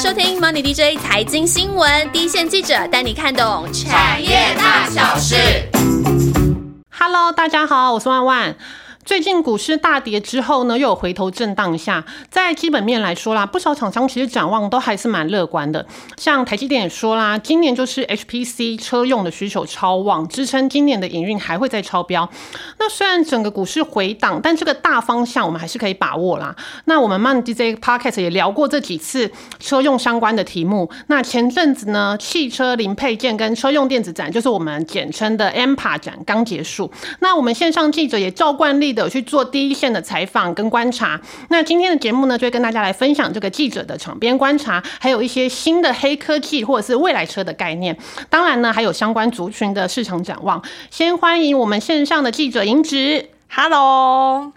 收听 Money DJ 财经新闻，第一线记者带你看懂产业大小事。Hello，大家好，我是万万。最近股市大跌之后呢，又有回头震荡下。在基本面来说啦，不少厂商其实展望都还是蛮乐观的。像台积电也说啦，今年就是 HPC 车用的需求超旺，支撑今年的营运还会再超标。那虽然整个股市回档，但这个大方向我们还是可以把握啦。那我们 Man DJ Podcast 也聊过这几次车用相关的题目。那前阵子呢，汽车零配件跟车用电子展，就是我们简称的 MPA 展刚结束。那我们线上记者也照惯例。的有去做第一线的采访跟观察，那今天的节目呢，就会跟大家来分享这个记者的场边观察，还有一些新的黑科技或者是未来车的概念。当然呢，还有相关族群的市场展望。先欢迎我们线上的记者尹植。Hello，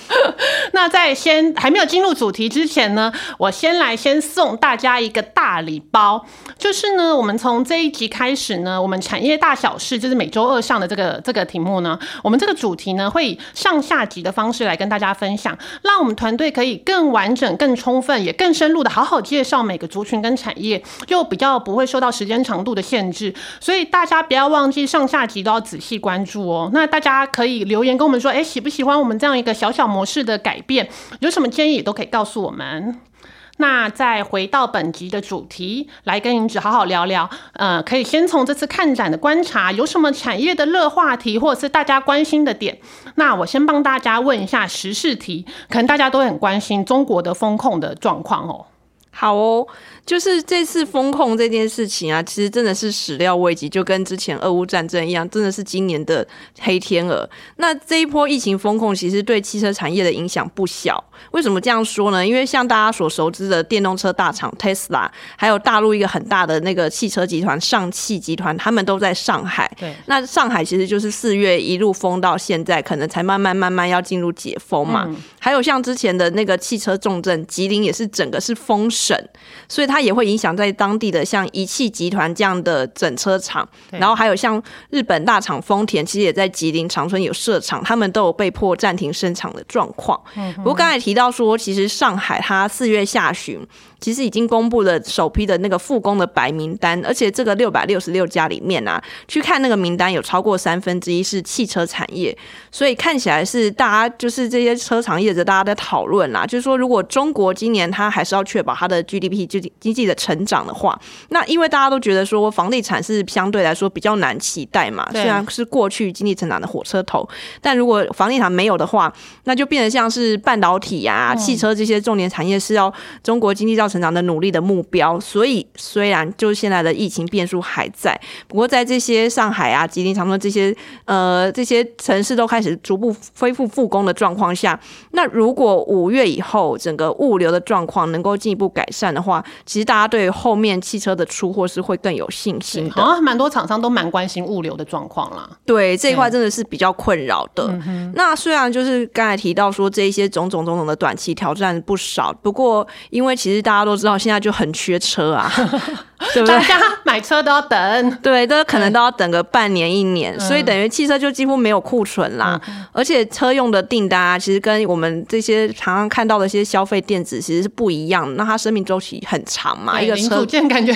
那在先还没有进入主题之前呢，我先来先送大家一个大礼包，就是呢，我们从这一集开始呢，我们产业大小事就是每周二上的这个这个题目呢，我们这个主题呢会以上下集的方式来跟大家分享，让我们团队可以更完整、更充分、也更深入的好好介绍每个族群跟产业，又比较不会受到时间长度的限制，所以大家不要忘记上下集都要仔细关注哦。那大家可以留言跟我们说。哎，喜不喜欢我们这样一个小小模式的改变？有什么建议都可以告诉我们。那再回到本集的主题，来跟银子好好聊聊。呃，可以先从这次看展的观察，有什么产业的热话题，或者是大家关心的点？那我先帮大家问一下时事题，可能大家都很关心中国的风控的状况哦。好哦。就是这次风控这件事情啊，其实真的是始料未及，就跟之前俄乌战争一样，真的是今年的黑天鹅。那这一波疫情风控其实对汽车产业的影响不小。为什么这样说呢？因为像大家所熟知的电动车大厂 Tesla，还有大陆一个很大的那个汽车集团上汽集团，他们都在上海。对，那上海其实就是四月一路封到现在，可能才慢慢慢慢要进入解封嘛。还有像之前的那个汽车重镇吉林，也是整个是封省，所以它。它也会影响在当地的像一汽集团这样的整车厂，然后还有像日本大厂丰田，其实也在吉林长春有设厂，他们都有被迫暂停生产的状况。不过刚才提到说，其实上海它四月下旬。其实已经公布了首批的那个复工的白名单，而且这个六百六十六家里面啊，去看那个名单有超过三分之一是汽车产业，所以看起来是大家就是这些车厂业者大家在讨论啦，就是说如果中国今年它还是要确保它的 GDP 就经济的成长的话，那因为大家都觉得说房地产是相对来说比较难期待嘛，虽然是过去经济成长的火车头，但如果房地产没有的话，那就变得像是半导体呀、汽车这些重点产业是要中国经济要。成长的努力的目标，所以虽然就是现在的疫情变数还在，不过在这些上海啊、吉林、长春这些呃这些城市都开始逐步恢复复工的状况下，那如果五月以后整个物流的状况能够进一步改善的话，其实大家对后面汽车的出货是会更有信心的。好像蛮多厂商都蛮关心物流的状况啦。对这一块真的是比较困扰的。那虽然就是刚才提到说这一些种种种种的短期挑战不少，不过因为其实大家。大家都知道现在就很缺车啊，对不对？大家买车都要等，对，都可能都要等个半年一年，所以等于汽车就几乎没有库存啦。而且车用的订单啊，其实跟我们这些常常看到的一些消费电子其实是不一样，那它生命周期很长嘛，一个车件感觉。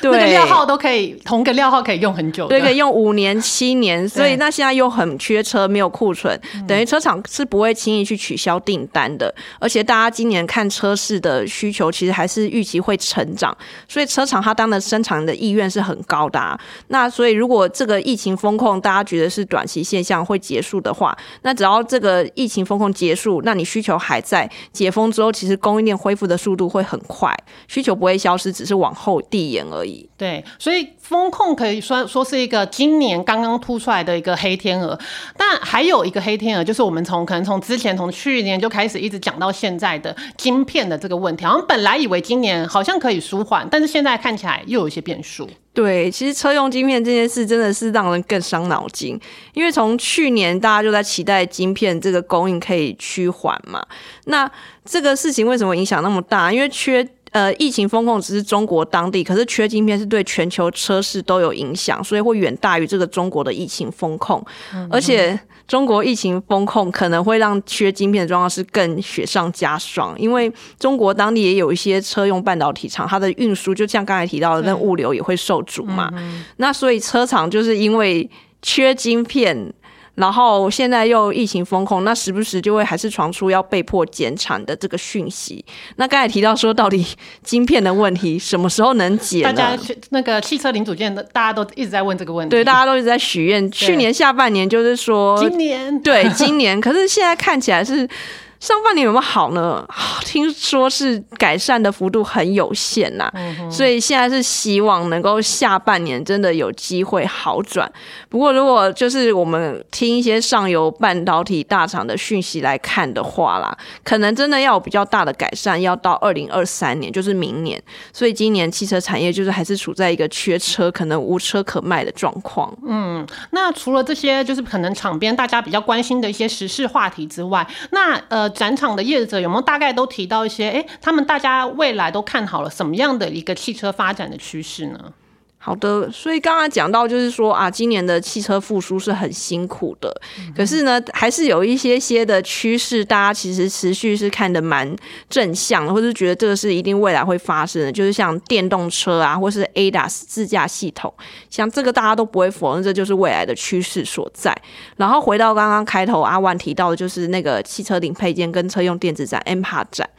那个料号都可以，同个料号可以用很久，对，可以用五年、七年。所以那现在又很缺车，没有库存，等于车厂是不会轻易去取消订单的。而且大家今年看车市的需求，其实还是预期会成长，所以车厂它当的生产的意愿是很高的。那所以如果这个疫情风控大家觉得是短期现象会结束的话，那只要这个疫情风控结束，那你需求还在，解封之后，其实供应链恢复的速度会很快，需求不会消失，只是往后递延而已。对，所以风控可以说说是一个今年刚刚突出来的一个黑天鹅，但还有一个黑天鹅，就是我们从可能从之前从去年就开始一直讲到现在的晶片的这个问题，好像本来以为今年好像可以舒缓，但是现在看起来又有一些变数。对，其实车用晶片这件事真的是让人更伤脑筋，因为从去年大家就在期待晶片这个供应可以趋缓嘛，那这个事情为什么影响那么大？因为缺。呃，疫情风控只是中国当地，可是缺晶片是对全球车市都有影响，所以会远大于这个中国的疫情风控。而且中国疫情风控可能会让缺晶片的状况是更雪上加霜，因为中国当地也有一些车用半导体厂，它的运输就像刚才提到的，那物流也会受阻嘛。那所以车厂就是因为缺晶片。然后现在又疫情封控，那时不时就会还是传出要被迫减产的这个讯息。那刚才提到说，到底晶片的问题什么时候能解？大家那个汽车零组件的，大家都一直在问这个问题。对，大家都一直在许愿。去年下半年就是说，今年对今年，可是现在看起来是。上半年有没有好呢？听说是改善的幅度很有限呐，所以现在是希望能够下半年真的有机会好转。不过如果就是我们听一些上游半导体大厂的讯息来看的话啦，可能真的要有比较大的改善，要到二零二三年，就是明年。所以今年汽车产业就是还是处在一个缺车，可能无车可卖的状况。嗯，那除了这些就是可能场边大家比较关心的一些时事话题之外，那呃。展场的业者有没有大概都提到一些？哎，他们大家未来都看好了什么样的一个汽车发展的趋势呢？好的，所以刚刚讲到就是说啊，今年的汽车复苏是很辛苦的，可是呢，还是有一些些的趋势，大家其实持续是看的蛮正向的，或是觉得这个是一定未来会发生的，就是像电动车啊，或是 ADAS 自驾系统，像这个大家都不会否认，这就是未来的趋势所在。然后回到刚刚开头阿万提到的，就是那个汽车零配件跟车用电子展 M p a 展，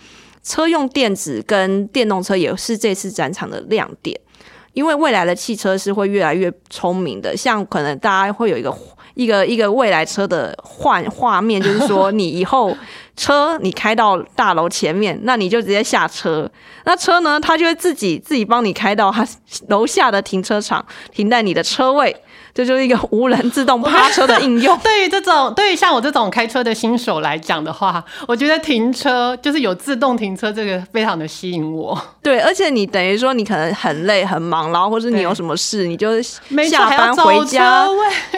车用电子跟电动车也是这次展场的亮点。因为未来的汽车是会越来越聪明的，像可能大家会有一个一个一个未来车的画画面，就是说你以后车你开到大楼前面，那你就直接下车，那车呢它就会自己自己帮你开到它楼下的停车场，停在你的车位。这就是一个无人自动趴车的应用。对于这种，对于像我这种开车的新手来讲的话，我觉得停车就是有自动停车，这个非常的吸引我。对，而且你等于说你可能很累很忙，然后或者你有什么事，你就下班回家，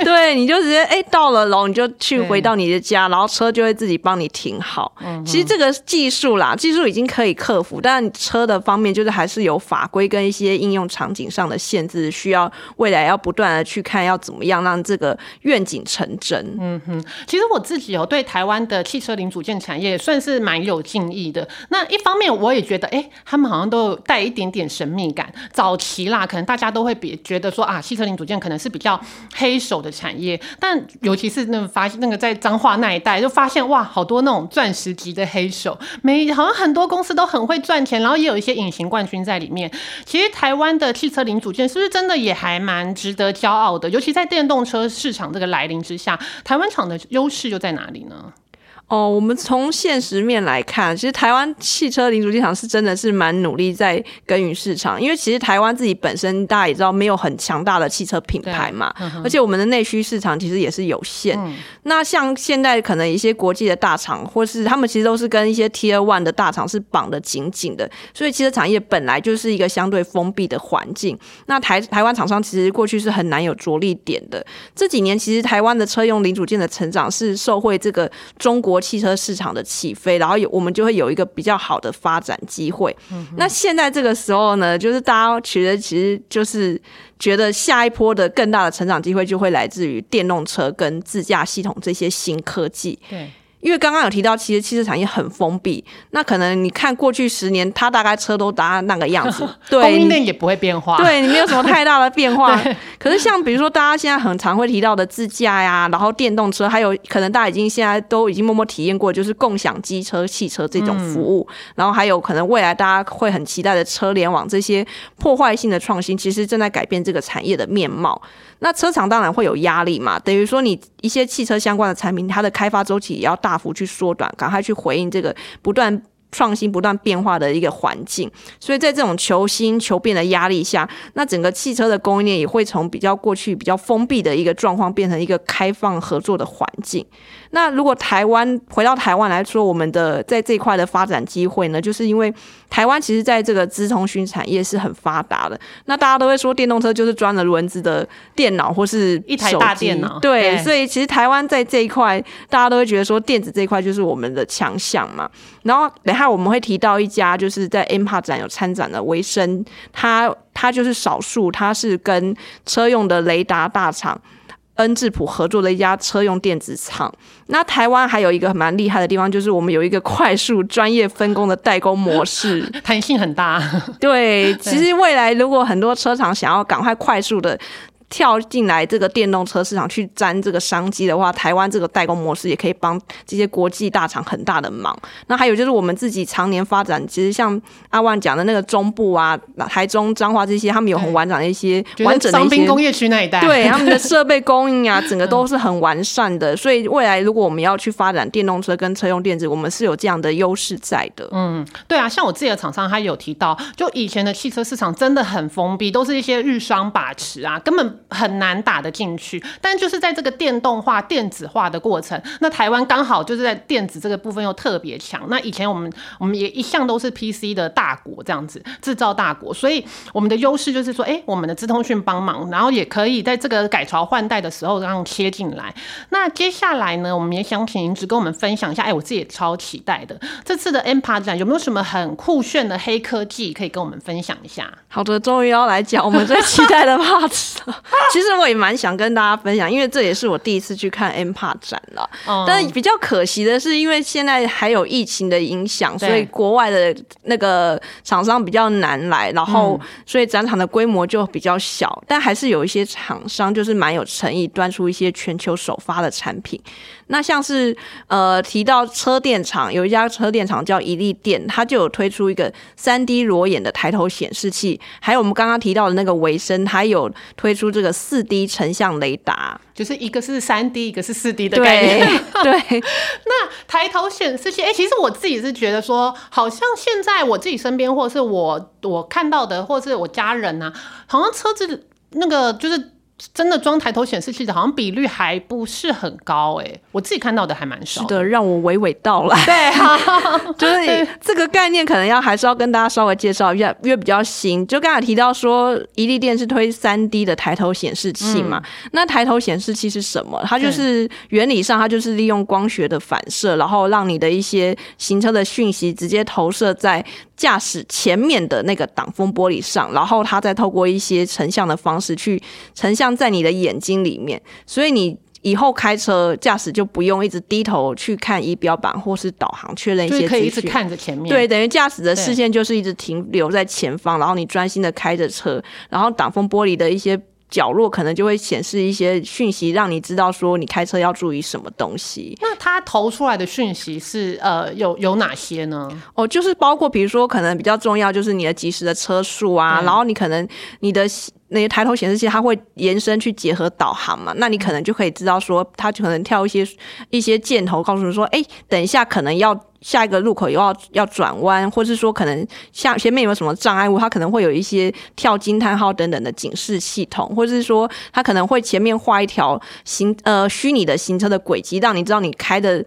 对，你就直接哎到了楼，你就去回到你的家，然后车就会自己帮你停好。嗯其实这个技术啦，技术已经可以克服，但车的方面就是还是有法规跟一些应用场景上的限制，需要未来要不断的去看。要怎么样让这个愿景成真？嗯哼，其实我自己有对台湾的汽车零组件产业算是蛮有敬意的。那一方面，我也觉得，哎，他们好像都带一点点神秘感。早期啦，可能大家都会比觉得说啊，汽车零组件可能是比较黑手的产业。但尤其是那个发那个在彰化那一带，就发现哇，好多那种钻石级的黑手，每好像很多公司都很会赚钱，然后也有一些隐形冠军在里面。其实台湾的汽车零组件是不是真的也还蛮值得骄傲的？尤其在电动车市场这个来临之下，台湾厂的优势又在哪里呢？哦，我们从现实面来看，其实台湾汽车零组件厂是真的是蛮努力在耕耘市场，因为其实台湾自己本身大家也知道没有很强大的汽车品牌嘛，而且我们的内需市场其实也是有限。那像现在可能一些国际的大厂，或是他们其实都是跟一些 Tier One 的大厂是绑得紧紧的，所以汽车产业本来就是一个相对封闭的环境。那台台湾厂商其实过去是很难有着力点的。这几年其实台湾的车用零组件的成长是受惠这个中国。汽车市场的起飞，然后有我们就会有一个比较好的发展机会。那现在这个时候呢，就是大家其实其实就是觉得下一波的更大的成长机会就会来自于电动车跟自驾系统这些新科技。对。因为刚刚有提到，其实汽车产业很封闭。那可能你看过去十年，它大概车都达那个样子，对，供应链也不会变化，对你没有什么太大的变化。可是像比如说大家现在很常会提到的自驾呀，然后电动车，还有可能大家已经现在都已经默默体验过，就是共享机车、汽车这种服务。然后还有可能未来大家会很期待的车联网这些破坏性的创新，其实正在改变这个产业的面貌。那车厂当然会有压力嘛，等于说你一些汽车相关的产品，它的开发周期也要大幅去缩短，赶快去回应这个不断创新、不断变化的一个环境。所以在这种求新求变的压力下，那整个汽车的供应链也会从比较过去比较封闭的一个状况，变成一个开放合作的环境。那如果台湾回到台湾来说，我们的在这一块的发展机会呢，就是因为台湾其实在这个资通讯产业是很发达的。那大家都会说电动车就是装了轮子的电脑或是一台大电脑，对，所以其实台湾在这一块，大家都会觉得说电子这一块就是我们的强项嘛。然后等下还我们会提到一家就是在 M 帕展有参展的维生，它它就是少数，它是跟车用的雷达大厂。恩智浦合作的一家车用电子厂。那台湾还有一个蛮厉害的地方，就是我们有一个快速专业分工的代工模式，弹性很大。对，其实未来如果很多车厂想要赶快快速的。跳进来这个电动车市场去沾这个商机的话，台湾这个代工模式也可以帮这些国际大厂很大的忙。那还有就是我们自己常年发展，其实像阿万讲的那个中部啊、台中、彰化这些，他们有很完整的一些完整的一些工业区那一带，对他们的设备供应啊，整个都是很完善的。所以未来如果我们要去发展电动车跟车用电子，我们是有这样的优势在的。嗯，对啊，像我自己的厂商，他有提到，就以前的汽车市场真的很封闭，都是一些日商把持啊，根本。很难打得进去，但就是在这个电动化、电子化的过程，那台湾刚好就是在电子这个部分又特别强。那以前我们我们也一向都是 PC 的大国，这样子制造大国，所以我们的优势就是说，哎，我们的资通讯帮忙，然后也可以在这个改朝换代的时候让切进来。那接下来呢，我们也想请您只跟我们分享一下，哎，我自己也超期待的这次的 M p a 展有没有什么很酷炫的黑科技可以跟我们分享一下？好的，终于要来讲我们最期待的 Part 了。其实我也蛮想跟大家分享，因为这也是我第一次去看 M Park 展了。但是比较可惜的是，因为现在还有疫情的影响，所以国外的那个厂商比较难来，然后所以展场的规模就比较小。但还是有一些厂商就是蛮有诚意，端出一些全球首发的产品。那像是呃提到车电厂，有一家车电厂叫一利电，它就有推出一个三 D 裸眼的抬头显示器，还有我们刚刚提到的那个维生，还有推出这个四 D 成像雷达，就是一个是三 D，一个是四 D 的概念。对，那抬头显示器，哎，其实我自己是觉得说，好像现在我自己身边，或者是我我看到的，或是我家人呐，好像车子那个就是。真的装抬头显示器的，好像比率还不是很高哎，我自己看到的还蛮少的。让我娓娓道来。对，就是这个概念，可能要还是要跟大家稍微介绍一下，因为比较新。就刚才提到说，一利电是推三 D 的抬头显示器嘛？那抬头显示器是什么？它就是原理上，它就是利用光学的反射，然后让你的一些行车的讯息直接投射在。驾驶前面的那个挡风玻璃上，然后它再透过一些成像的方式去成像在你的眼睛里面，所以你以后开车驾驶就不用一直低头去看仪表板或是导航确认一些可以一直看着前面。对，等于驾驶的视线就是一直停留在前方，然后你专心的开着车，然后挡风玻璃的一些。角落可能就会显示一些讯息，让你知道说你开车要注意什么东西。那它投出来的讯息是呃有有哪些呢？哦，就是包括比如说可能比较重要就是你的及时的车速啊，然后你可能你的那些抬头显示器它会延伸去结合导航嘛，那你可能就可以知道说它可能跳一些一些箭头，告诉你说，哎，等一下可能要。下一个路口又要要转弯，或是说可能下前面有没有什么障碍物，它可能会有一些跳惊叹号等等的警示系统，或者是说它可能会前面画一条行呃虚拟的行车的轨迹，让你知道你开的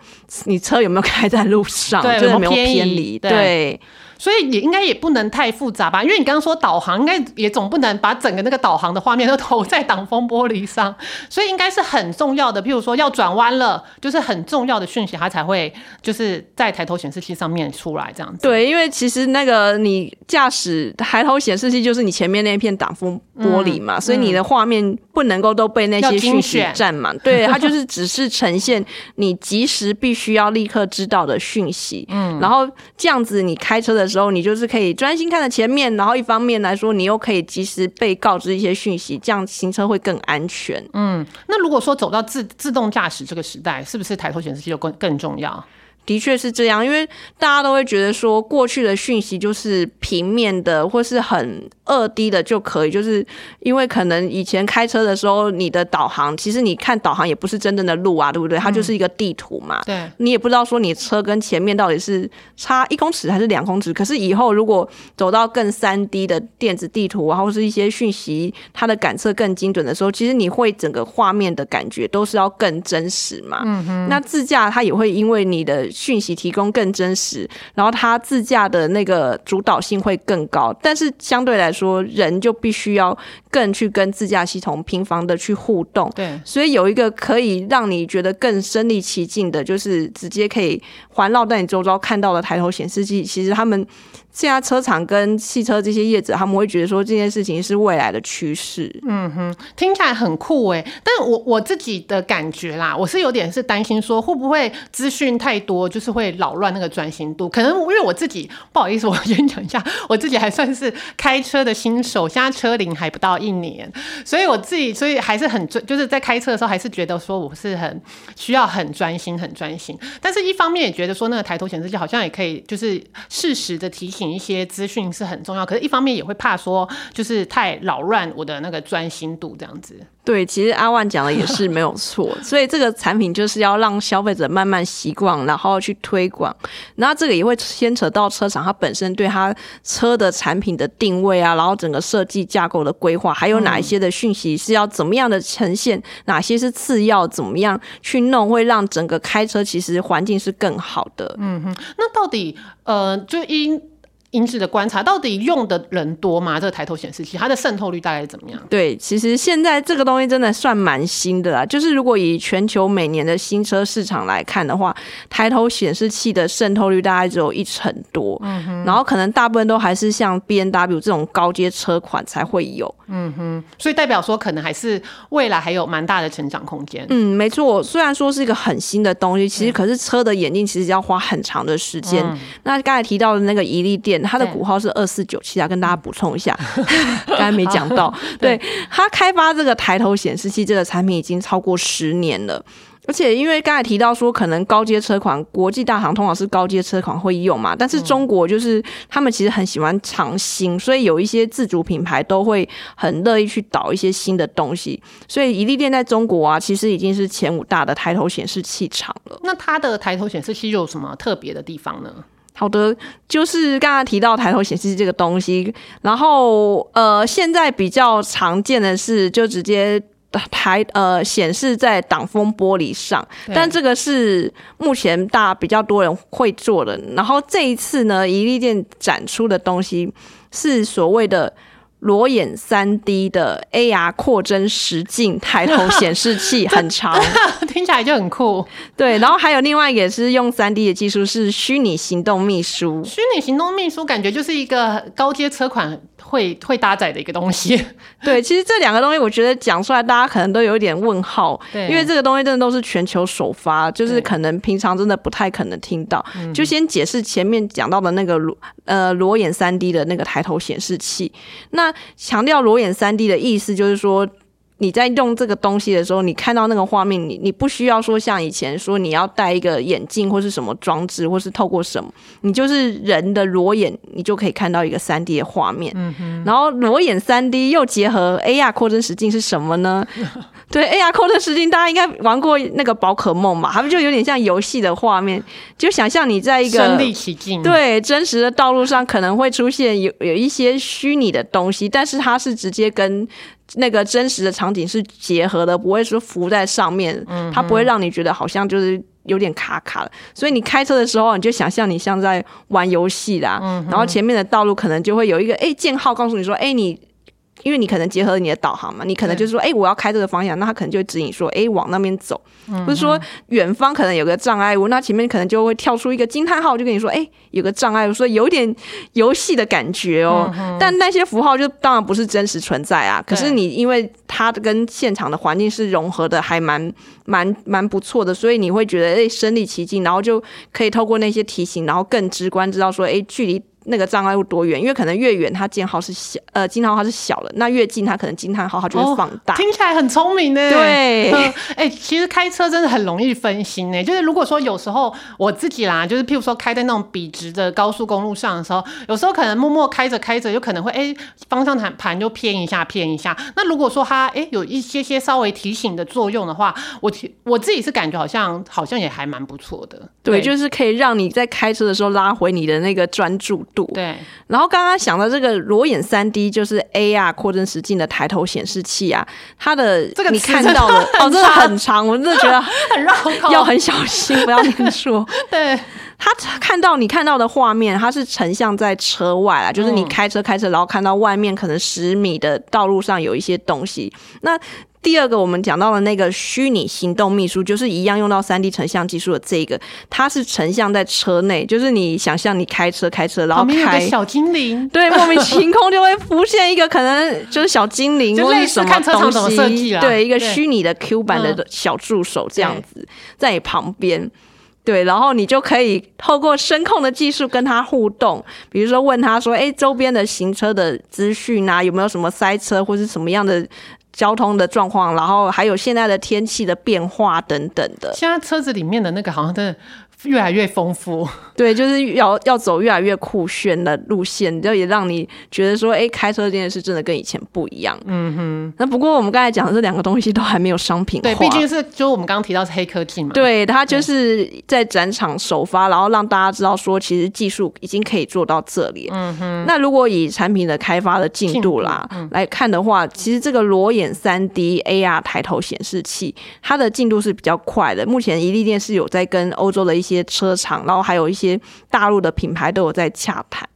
你车有没有开在路上，对，有没有偏离，对。所以也应该也不能太复杂吧，因为你刚刚说导航，应该也总不能把整个那个导航的画面都投在挡风玻璃上，所以应该是很重要的。譬如说要转弯了，就是很重要的讯息，它才会就是在抬头显示器上面出来这样子。对，因为其实那个你驾驶抬头显示器就是你前面那一片挡风玻璃嘛，所以你的画面不能够都被那些讯息占满。对，它就是只是呈现你及时必须要立刻知道的讯息。嗯，然后这样子你开车的。时候，你就是可以专心看着前面，然后一方面来说，你又可以及时被告知一些讯息，这样行车会更安全。嗯，那如果说走到自自动驾驶这个时代，是不是抬头显示器就更更重要？的确是这样，因为大家都会觉得说，过去的讯息就是平面的，或是很二 D 的就可以，就是因为可能以前开车的时候，你的导航其实你看导航也不是真正的路啊，对不对？它就是一个地图嘛，对，你也不知道说你车跟前面到底是差一公尺还是两公尺。可是以后如果走到更三 D 的电子地图，然后是一些讯息，它的感测更精准的时候，其实你会整个画面的感觉都是要更真实嘛。嗯哼，那自驾它也会因为你的。讯息提供更真实，然后它自驾的那个主导性会更高。但是相对来说，人就必须要更去跟自驾系统频繁的去互动。对，所以有一个可以让你觉得更身临其境的，就是直接可以环绕在你周遭看到的抬头显示器。其实他们现在车厂跟汽车这些业者，他们会觉得说这件事情是未来的趋势。嗯哼，听起来很酷哎，但我我自己的感觉啦，我是有点是担心说会不会资讯太多，就是会扰乱那个专心度。可能因为我自己不好意思，我先讲一下，我自己还算是开车的新手，现在车龄还不到一年，所以我自己所以还是很专，就是在开车的时候还是觉得说我是很需要很专心、很专心。但是一方面也觉得说那个抬头显示器好像也可以就是适时的提醒一些资讯是很重要，可是一方面也会怕说就是太扰乱我的那个专心度这样子。对，其实阿万讲的也是没有错，所以这个产品就是要让消费者慢慢习惯，然后去推广。然后这个也会牵扯到车厂它本身对它车的产品的定位啊，然后整个设计架构的规划，还有哪一些的讯息是要怎么样的呈现，哪些是次要，怎么样去弄，会让整个开车其实环境是更好的。嗯哼，那到底呃，就因。因质的观察，到底用的人多吗？这个抬头显示器，它的渗透率大概怎么样？对，其实现在这个东西真的算蛮新的啦。就是如果以全球每年的新车市场来看的话，抬头显示器的渗透率大概只有一成多。嗯哼，然后可能大部分都还是像 B N W 这种高阶车款才会有。嗯哼，所以代表说可能还是未来还有蛮大的成长空间。嗯，没错。虽然说是一个很新的东西，其实可是车的眼镜其实要花很长的时间。那刚才提到的那个宜力店。它的股号是二四九七啊，跟大家补充一下，刚才没讲到。对，它开发这个抬头显示器这个产品已经超过十年了，而且因为刚才提到说，可能高阶车款国际大行通常是高阶车款会用嘛，但是中国就是他们其实很喜欢尝新，所以有一些自主品牌都会很乐意去导一些新的东西。所以一利店在中国啊，其实已经是前五大的抬头显示器厂了。那它的抬头显示器有什么特别的地方呢？好的，就是刚刚提到抬头显示这个东西，然后呃，现在比较常见的是就直接抬呃显示在挡风玻璃上，但这个是目前大比较多人会做的。然后这一次呢，一利店展出的东西是所谓的。裸眼三 D 的 AR 扩增实境抬头 显示器很长，听起来就很酷。对，然后还有另外一个是用三 D 的技术，是虚拟行动秘书。虚拟行动秘书感觉就是一个高阶车款。会会搭载的一个东西，对，其实这两个东西，我觉得讲出来，大家可能都有一点问号，对，因为这个东西真的都是全球首发，就是可能平常真的不太可能听到。就先解释前面讲到的那个裸呃裸眼三 D 的那个抬头显示器，那强调裸眼三 D 的意思就是说。你在用这个东西的时候，你看到那个画面，你你不需要说像以前说你要戴一个眼镜或是什么装置，或是透过什么，你就是人的裸眼，你就可以看到一个三 D 的画面。嗯哼。然后裸眼三 D 又结合 AR 扩增实境是什么呢？对，AR 扩增实境大家应该玩过那个宝可梦嘛，他们就有点像游戏的画面，就想象你在一个身临其境，对真实的道路上可能会出现有有一些虚拟的东西，但是它是直接跟。那个真实的场景是结合的，不会说浮在上面，它不会让你觉得好像就是有点卡卡的。所以你开车的时候，你就想象你像在玩游戏啦，然后前面的道路可能就会有一个哎箭号告诉你说，哎你。因为你可能结合你的导航嘛，你可能就是说，哎，我要开这个方向，那他可能就会指引说，哎，往那边走，或者说远方可能有个障碍物，那前面可能就会跳出一个惊叹号，就跟你说，哎，有个障碍物，所以有点游戏的感觉哦。但那些符号就当然不是真实存在啊。可是你因为它跟现场的环境是融合的，还蛮蛮蛮不错的，所以你会觉得哎身临其境，然后就可以透过那些提醒，然后更直观知道说，哎，距离。那个障碍物多远？因为可能越远，它箭号是小，呃，惊叹号是小了。那越近，它可能惊叹号它就会放大。听起来很聪明呢。对，哎，其实开车真的很容易分心呢。就是如果说有时候我自己啦，就是譬如说开在那种笔直的高速公路上的时候，有时候可能默默开着开着，有可能会哎方向盘盘就偏一下偏一下。那如果说它哎有一些些稍微提醒的作用的话，我我自己是感觉好像好像也还蛮不错的。对，就是可以让你在开车的时候拉回你的那个专注。度。对，然后刚刚想到这个裸眼三 D，就是 AR 扩增实境的抬头显示器啊，它的这个你看到的哦，真的很长，我真的觉得 很绕口。要很小心，不要念错。对，他看到你看到的画面，它是成像在车外啊，就是你嗯开车开车，然后看到外面可能十米的道路上有一些东西。那第二个我们讲到的那个虚拟行动秘书，就是一样用到三 D 成像技术的这个，它是成像在车内，就是你想象你开车开车，然后开小精灵，对，莫名其妙就会浮现一个可能就是小精灵就类似或是什么 看车场怎么东设计啦，西对，一个对。虚拟的 Q 版的嗯。小助手这样子在你旁边。对，然后你就可以透过声控的技术跟他互动，比如说问他说：“哎，周边的行车的资讯啊，有没有什么塞车或是什么样的交通的状况？然后还有现在的天气的变化等等的。”现在车子里面的那个好像在越来越丰富，对，就是要要走越来越酷炫的路线，就也让你觉得说，哎，开车这件事真的跟以前不一样。嗯哼。那不过我们刚才讲的这两个东西都还没有商品化，对，毕竟是就我们刚刚提到是黑科技嘛，对它就是在展场首发，然后让大家知道说，其实技术已经可以做到这里。嗯哼。那如果以产品的开发的进度啦来看的话，其实这个裸眼三 D AR 抬头显示器，它的进度是比较快的。目前一利电是有在跟欧洲的一些些车厂，然后还有一些大陆的品牌都有在洽谈。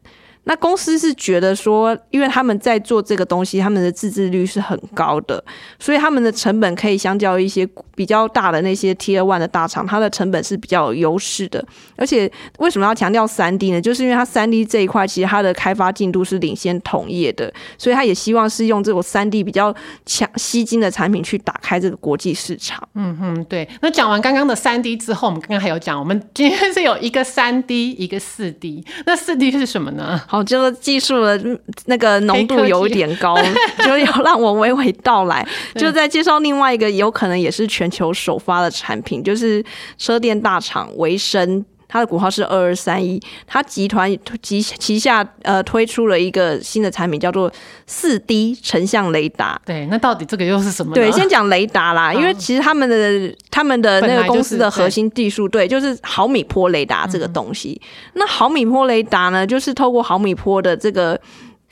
那公司是觉得说，因为他们在做这个东西，他们的自制率是很高的，所以他们的成本可以相较一些比较大的那些 Tier One 的大厂，它的成本是比较有优势的。而且为什么要强调三 D 呢？就是因为它三 D 这一块其实它的开发进度是领先同业的，所以它也希望是用这种三 D 比较强吸金的产品去打开这个国际市场。嗯，对。那讲完刚刚的三 D 之后，我们刚刚还有讲，我们今天是有一个三 D，一个四 D。那四 D 是什么呢？好，就是技术的嗯那个浓度有一点高，就要让我娓娓道来。就在介绍另外一个有可能也是全球首发的产品，就是车电大厂维生。它的股号是二二三一，它集团旗旗下呃推出了一个新的产品，叫做四 D 成像雷达。对，那到底这个又是什么呢？对，先讲雷达啦，因为其实他们的他们的那个公司的核心技术，对，就是毫米波雷达这个东西。那毫米波雷达呢，就是透过毫米波的这个。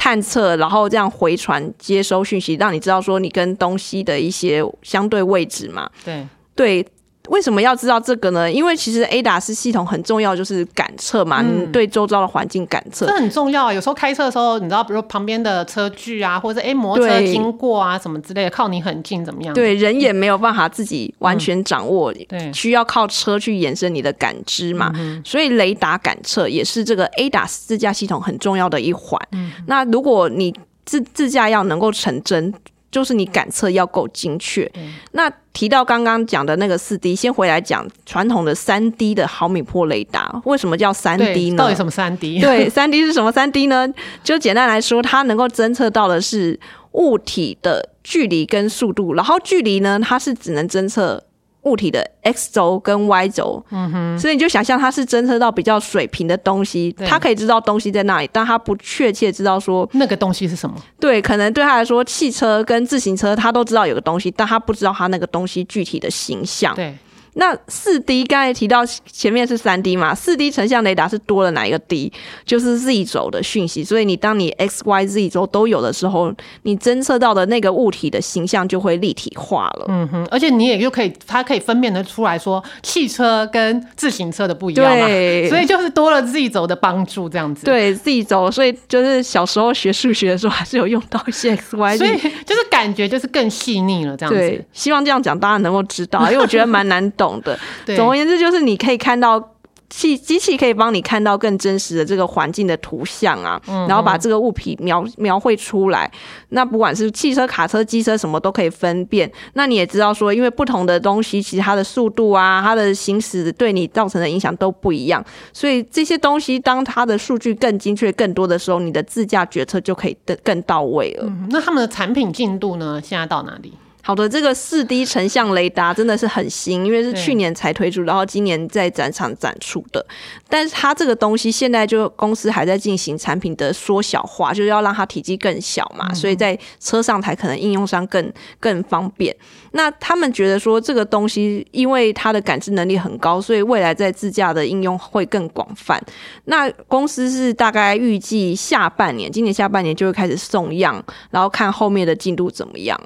探测，然后这样回传、接收讯息，让你知道说你跟东西的一些相对位置嘛。对，对，为什么要知道这个呢？因为其实 ADAS 系统很重要，就是感测嘛，你对周遭的环境感测这。很重要啊。有时候开车的时候，你知道，比如旁边的车距啊，或者哎摩托车对经过啊，什么之类的，靠你很近，怎么样？对，人也没有办法自己完全掌握，对需要靠车去延伸你的感知嘛。所以雷达感测也是这个 ADAS 自驾系统很重要的一环。那如果你自自驾要能够成真，就是你感测要够精确。那提到刚刚讲的那个四 D，先回来讲传统的三 D 的毫米波雷达，为什么叫三 D，呢？到底什么三 D？对，三 D 是什么？三 D 呢？就简单来说，它能够侦测到的是物体的距离跟速度，然后距离呢，它是只能侦测物体的 x 轴跟 y 轴。嗯哼，所以你就想象它是侦测到比较水平的东西，对它可以知道东西在那里，但它不确切知道说，那个东西是什么？对，可能对他来说，汽车跟自行车他都知道有个东西，但他不知道他那个东西具体的形象。对，那四 D 刚才提到前面是三 D 嘛，四 D 成像雷达是多了哪一个 D？就是 Z 轴的讯息。所以你当你 X、Y、Z 轴都有的时候，你侦测到的那个物体的形象就会立体化了。嗯哼，而且你也就可以，它可以分辨得出来说汽车跟自行车的不一样嘛，对所以就是多了 Z 轴的帮助，这样子。，对 Z 轴，所以就是小时候学数学的时候，还是有用到一些 X、Y、所以。就是感觉就是更细腻了，这样对子。，希望这样讲大家能够知道，因为我觉得蛮难懂的。总而言之，就是你可以看到。器机器可以帮你看到更真实的这个环境的图像啊，嗯然后把这个物品描描绘出来。那不管是汽车、卡车、机车什么都可以分辨。那你也知道说，因为不同的东西，其实它的速度啊、它的行驶对你造成的影响都不一样。所以这些东西，当它的数据更精确、更多的时候，你的自驾决策就可以更更到位了。嗯那他们的产品进度呢？现在到哪里？好的，这个四 D 成像雷达真的是很新，因为是去年才推出，然后今年在展场展出的。但是它这个东西现在就公司还在进行产品的缩小化，就是要让它体积更小嘛，所以在车上台可能应用上更更方便。那他们觉得说这个东西因为它的感知能力很高，所以未来在自驾的应用会更广泛。那公司是大概预计下半年，今年下半年就会开始送样，然后看后面的进度怎么样。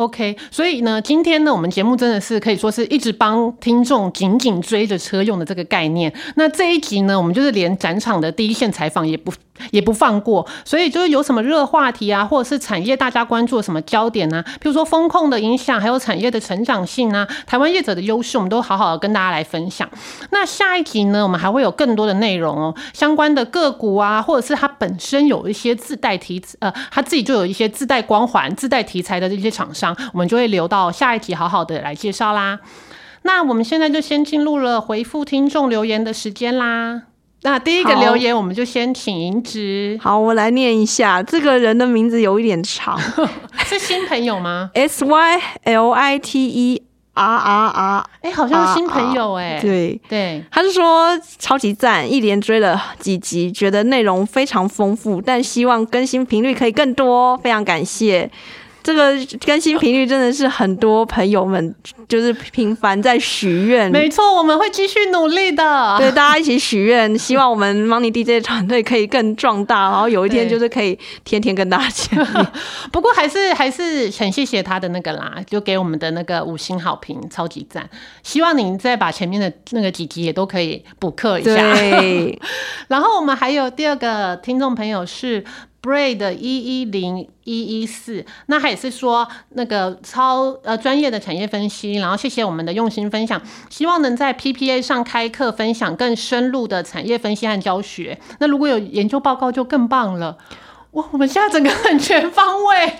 OK，所以呢，今天呢，我们节目真的是可以说是一直帮听众紧紧追着车用的这个概念。那这一集呢，我们就是连展场的第一线采访也不也不放过，所以就是有什么热话题啊，或者是产业大家关注什么焦点啊，比如说风控的影响，还有产业的成长性啊，台湾业者的优势，我们都好好的跟大家来分享。那下一集呢，我们还会有更多的内容哦，相关的个股啊，或者是它本身有一些自带题，呃，它自己就有一些自带光环、自带题材的这些厂商，我们就会留到下一集好好的来介绍啦。那我们现在就先进入了回复听众留言的时间啦。那第一个留言，我们就先请银直，好，我来念一下，这个人的名字有一点长 是新朋友吗？，S Y L I T E R R R，哎、好像是新朋友哎、对。对，他是说超级赞，一连追了几集，觉得内容非常丰富，但希望更新频率可以更多，非常感谢。这个更新频率真的是很多朋友们就是频繁在许愿，没错，我们会继续努力的。对大家一起许愿，希望我们 Money DJ 团队可以更壮大，然后有一天就是可以天天跟大家见面。不过还是还是很谢谢他的那个啦，就给我们的那个五星好评，超级赞。希望您再把前面的那个几集也都可以补课一下。对，然后我们还有第二个听众朋友是 Bray 的一一零一一四，那他也是说那个超呃专业的产业分析，然后谢谢我们的用心分享，希望能在 PPA 上开课分享更深入的产业分析和教学。那如果有研究报告就更棒了。哇，我们现在整个很全方位。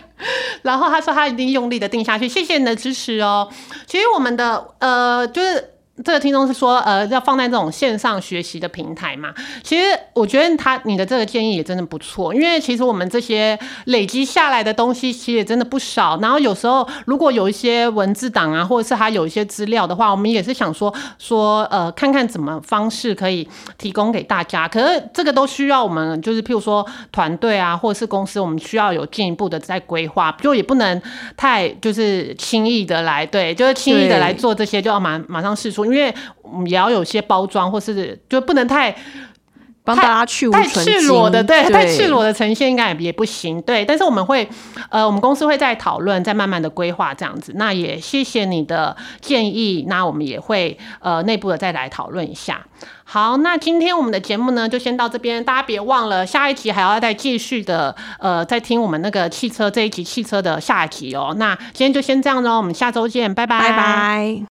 然后他说他一定用力的定下去，谢谢你的支持哦。其实我们的呃就是。这个听众是说，呃，要放在这种线上学习的平台嘛？其实我觉得他你的这个建议也真的不错，因为其实我们这些累积下来的东西，其实也真的不少。然后有时候如果有一些文字档啊，或者是他有一些资料的话，我们也是想说说，呃，看看怎么方式可以提供给大家。可是这个都需要我们，就是譬如说团队啊，或者是公司，我们需要有进一步的在规划，就也不能太就是轻易的来，对，就是轻易的来做这些，就要马马上试出。因为也要有些包装，或是就不能太帮大家去太赤裸的，精对，太赤裸的呈现应该也也不行，对。但是我们会，呃，我们公司会在讨论，再慢慢的规划这样子。那也谢谢你的建议，那我们也会呃内部的再来讨论一下。好，那今天我们的节目呢就先到这边，大家别忘了下一集还要再继续的呃再听我们那个汽车这一集汽车的下一集哦。那今天就先这样喽，我们下周见，拜拜，拜拜。